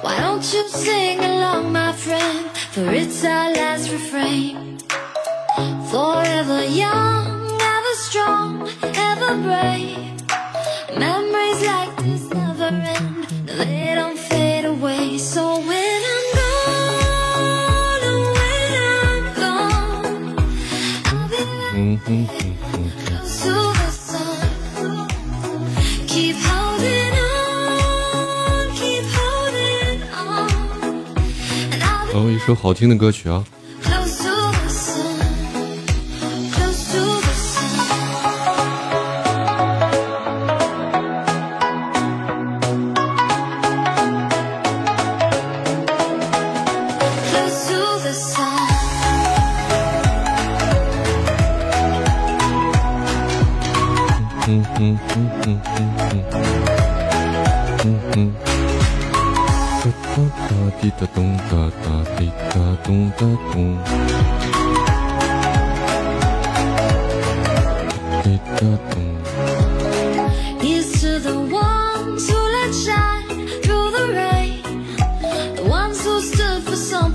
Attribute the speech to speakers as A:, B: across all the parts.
A: Why don't you sing along, my friend? For it's our last refrain. Forever young, ever strong, ever brave. Memories like this never end, they don't fade away. So when I'm gone, oh, when I'm gone, I'll be mm-hmm. 然
B: 后一首好听的歌曲啊。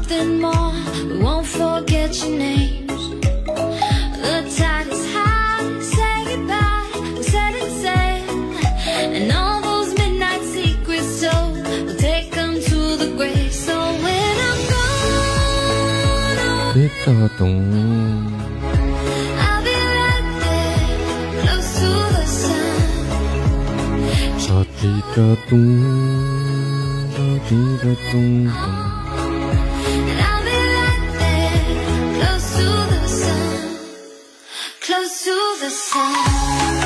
A: Something more. We won't forget your names. The sun.
B: 哒滴哒咚。哒滴哒咚咚。
A: And I'll be right there, close to the sun, close to the sun.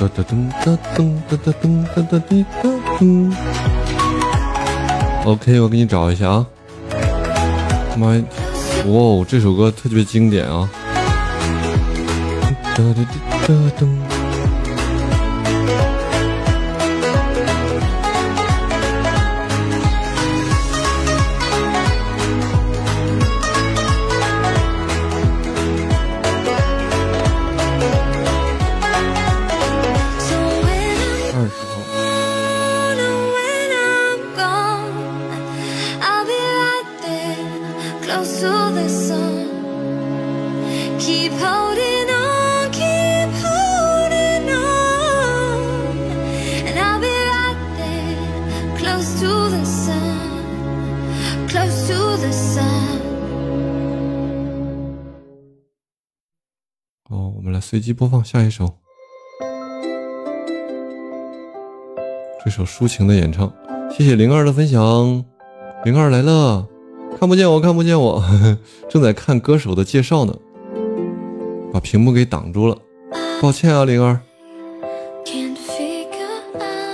B: 哒哒噔哒噔哒哒噔哒哒滴哒噔。OK，我给你找一下啊。妈呀，哇哦，这首歌特别经典啊！哒哒滴哒噔。哦，我们来随机播放下一首。这首抒情的演唱，谢谢灵儿的分享。灵儿来了，看不见我，看不见我，正在看歌手的介绍呢，把屏幕给挡住了，抱歉啊，灵儿。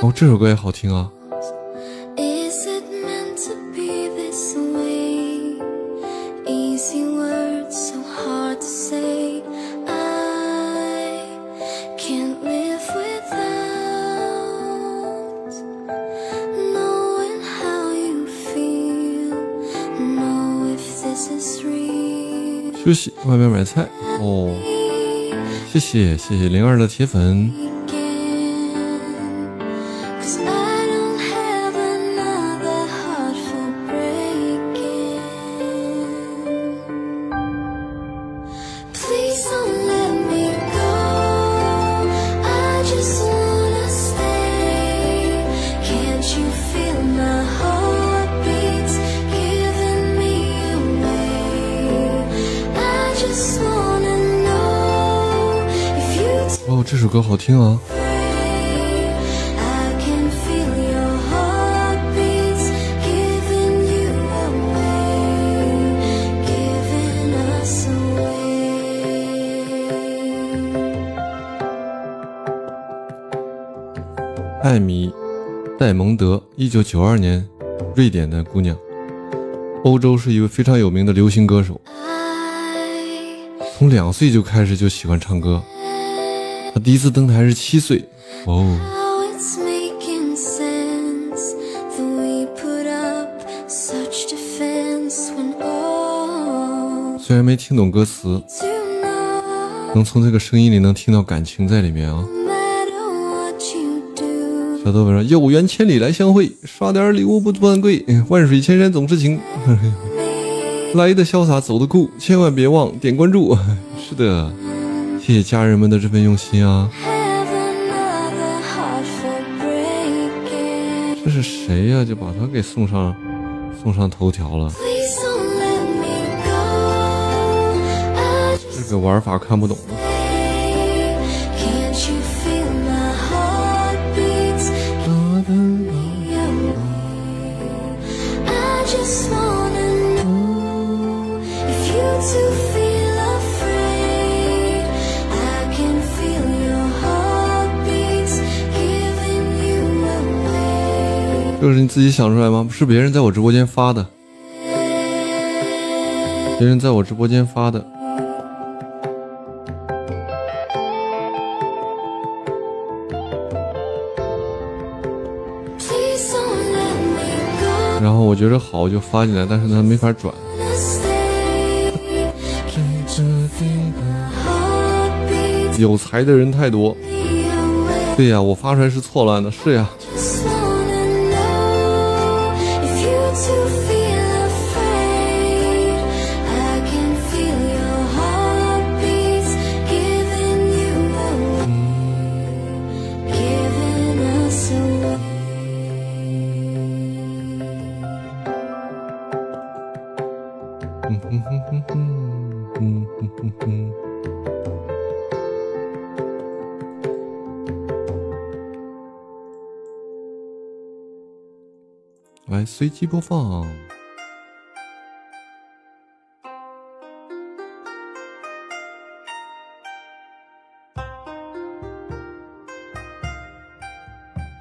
B: 哦，这首歌也好听啊。休息，外面买菜。哦，谢谢谢谢灵儿的铁粉。哦，这首歌好听啊。艾米·戴蒙德，一九九二年，瑞典的姑娘，欧洲是一位非常有名的流行歌手。从两岁就开始就喜欢唱歌，她第一次登台是七岁。哦虽然没听懂歌词能从这个声音里能听到感情在里面啊。小豆粉说：“有缘千里来相会，刷点礼物不算贵，万水千山总是情。来的潇洒，走的酷，千万别忘点关注。是的，谢谢家人们的这份用心啊.这是谁呀、就把他给送上送上头条了。这个玩法看不懂。
A: you feel
B: 这是你自己想出来吗？是别人在我直播间发的，别人在我直播间发的。然后我觉得好，我就发进来，但是它没法转。有才的人太多。对呀，我发出来是错乱的，是呀。嗯哼哼哼。来，随机播放。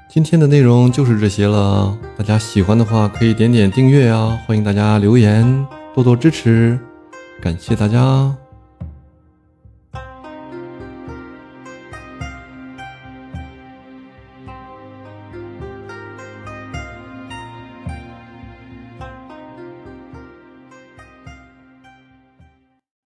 B: 今天的内容就是这些了，大家喜欢的话可以点点订阅啊，欢迎大家留言，多多支持，感谢大家。